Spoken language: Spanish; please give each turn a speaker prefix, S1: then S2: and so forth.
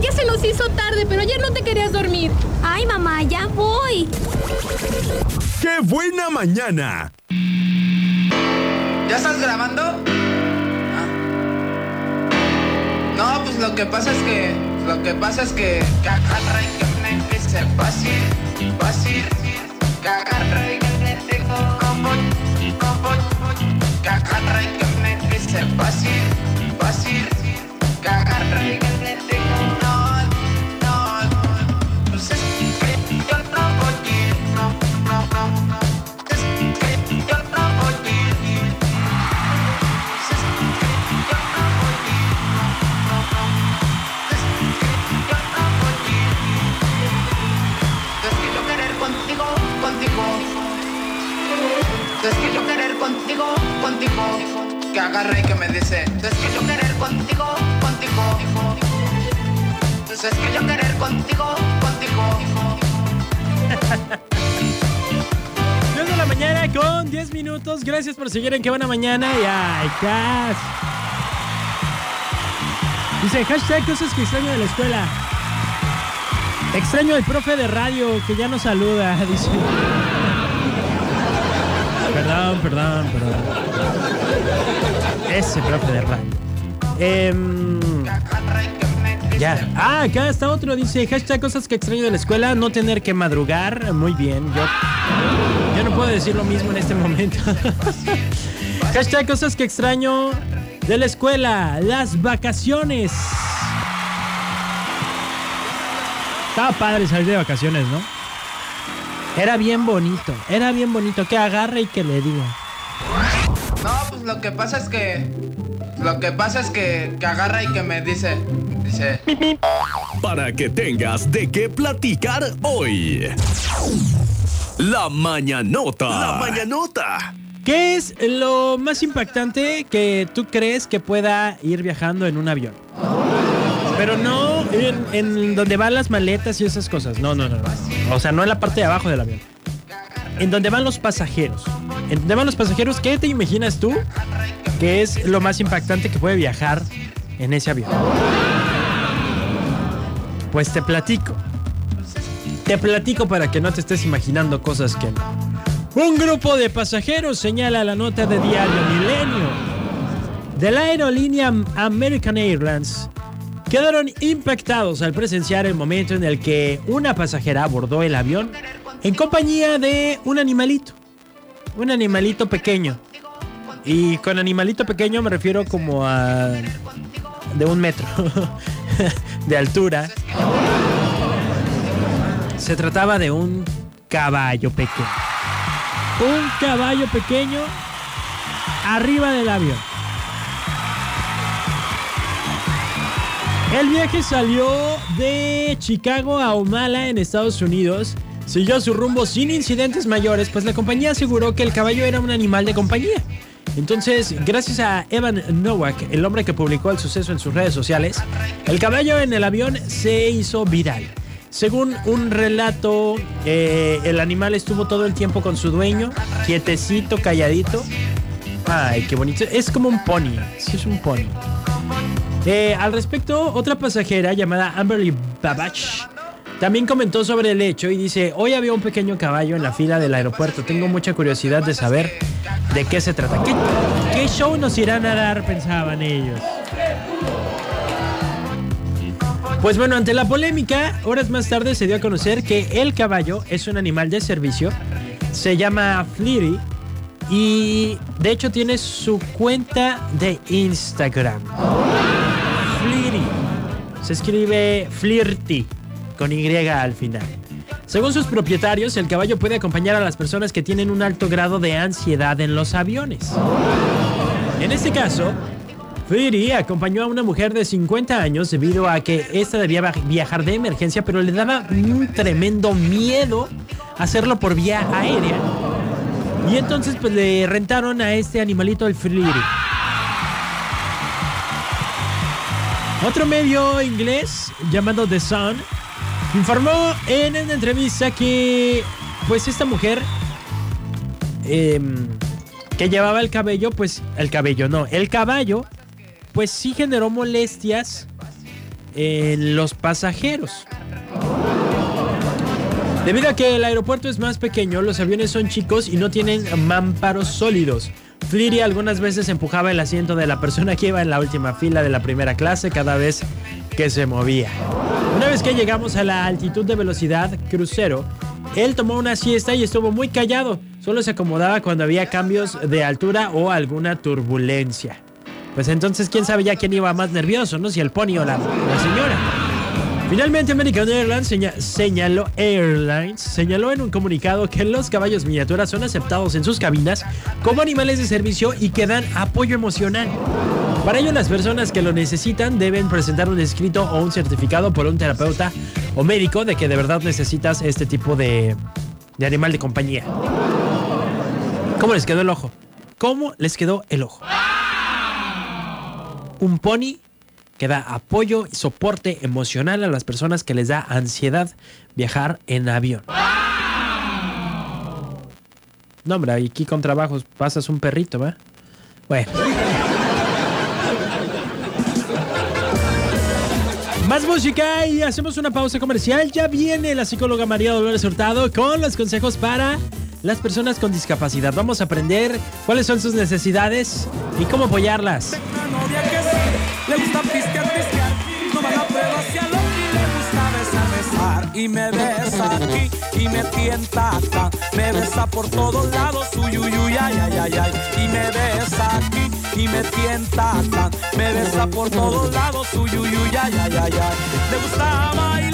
S1: ya se nos hizo tarde, pero ayer no te querías dormir.
S2: Ay, mamá, ya voy.
S3: ¡Qué buena mañana!
S4: ¿Ya estás grabando? Ah. No, pues lo que pasa es que. Lo que pasa es que. Que agarra y que me dice fácil, fácil. Que agarra y que me tengo como. como. Que agarra y que me fácil. Es que yo querer contigo, contigo. Que agarra y que me dice. Es que yo querer contigo, contigo. Es que yo querer contigo, contigo.
S5: 10 de la mañana con 10 minutos. Gracias por seguir en Qué Buena Mañana. Y ay, Cas. Dice, hashtag cosas que extraño de la escuela. Extraño al profe de radio que ya nos saluda. Dice. Perdón, perdón, perdón. Ese profe de radio. Em, ya. Ah, acá está otro. Dice, hashtag cosas que extraño de la escuela. No tener que madrugar. Muy bien. Yo, yo no puedo decir lo mismo en este momento. hashtag cosas que extraño de la escuela. Las vacaciones. Estaba padre salir de vacaciones, ¿no? Era bien bonito. Era bien bonito. Que agarre y que le diga.
S4: No, pues lo que pasa es que. Lo que pasa es que, que agarra y que me dice. Dice.
S3: Para que tengas de qué platicar hoy. La mañanota. La mañanota.
S5: ¿Qué es lo más impactante que tú crees que pueda ir viajando en un avión? Pero no en, donde van las maletas y esas cosas. No, no, no, no. O sea, no en la parte de abajo del avión. En donde van los pasajeros. En donde van los pasajeros, ¿qué te imaginas tú que es lo más impactante que puede viajar en ese avión? Pues te platico. Te platico para que no te estés imaginando cosas que no. Un grupo de pasajeros señala la nota de diario Milenio de la aerolínea American Airlines quedaron impactados al presenciar el momento en el que una pasajera abordó el avión en compañía de un animalito. Un animalito pequeño. Y con animalito pequeño me refiero como a... de un metro de altura. Se trataba de un caballo pequeño. Un caballo pequeño arriba del avión. El viaje salió de Chicago a Omala en Estados Unidos. Siguió su rumbo sin incidentes mayores, pues la compañía aseguró que el caballo era un animal de compañía. Entonces, gracias a Evan Nowak, el hombre que publicó el suceso en sus redes sociales, el caballo en el avión se hizo viral. Según un relato, eh, el animal estuvo todo el tiempo con su dueño, quietecito, calladito. Ay, qué bonito. Es como un pony. Sí, es un pony. Eh, al respecto, otra pasajera llamada Amberly Babach también comentó sobre el hecho y dice, hoy había un pequeño caballo en la fila del aeropuerto. Tengo mucha curiosidad de saber de qué se trata. ¿Qué, show nos irán a dar? Pensaban ellos. Pues bueno, ante la polémica, horas más tarde se dio a conocer que el caballo es un animal de servicio. Se llama Fleety y de hecho tiene su cuenta de Instagram. Se escribe Flirty con Y al final. Según sus propietarios, el caballo puede acompañar a las personas que tienen un alto grado de ansiedad en los aviones. En este caso, Fury acompañó a una mujer de 50 años debido a que esta debía viajar de emergencia, pero le daba un tremendo miedo hacerlo por vía aérea. Y entonces pues le rentaron a este animalito el Fury. Otro medio inglés llamado The Sun informó en una entrevista que pues esta mujer eh, que llevaba el cabello, pues el cabello no, el caballo, pues sí generó molestias en los pasajeros. Debido a que el aeropuerto es más pequeño, los aviones son chicos y no tienen mamparos sólidos. Fliri algunas veces empujaba el asiento de la persona que iba en la última fila de la primera clase cada vez que se movía. Una vez que llegamos a la altitud de velocidad crucero, él tomó una siesta y estuvo muy callado. Solo se acomodaba cuando había cambios de altura o alguna turbulencia. Pues entonces, quién sabe ya quién iba más nervioso, ¿no? Si el pony o la señora. Finalmente, American Airlines seña- señaló, Airlines señaló en un comunicado que los caballos miniaturas son aceptados en sus cabinas como animales de servicio y que dan apoyo emocional. Para ello, las personas que lo necesitan deben presentar un escrito o un certificado por un terapeuta o médico de que de verdad necesitas este tipo de, de animal de compañía. ¿Cómo les quedó el ojo? ¿Cómo les quedó el ojo? Un pony que da apoyo y soporte emocional a las personas que les da ansiedad viajar en avión. No, hombre, aquí con trabajos pasas un perrito, ¿va? Bueno. Más música y hacemos una pausa comercial. Ya viene la psicóloga María Dolores Hurtado con los consejos para las personas con discapacidad. Vamos a aprender cuáles son sus necesidades y cómo apoyarlas.
S6: Le gusta pistear, pistear. No me la prueba hacia lo y le gusta besar, besar. Y me besa aquí y me tienta acá. Me besa por todos lados, uy, uy, uy, ay, ay, ay, ay. Y me besa aquí y me tienta acá. Me besa por todos lados, uy, uy, uy, ay, ay, ay, ay. Le gusta bailar.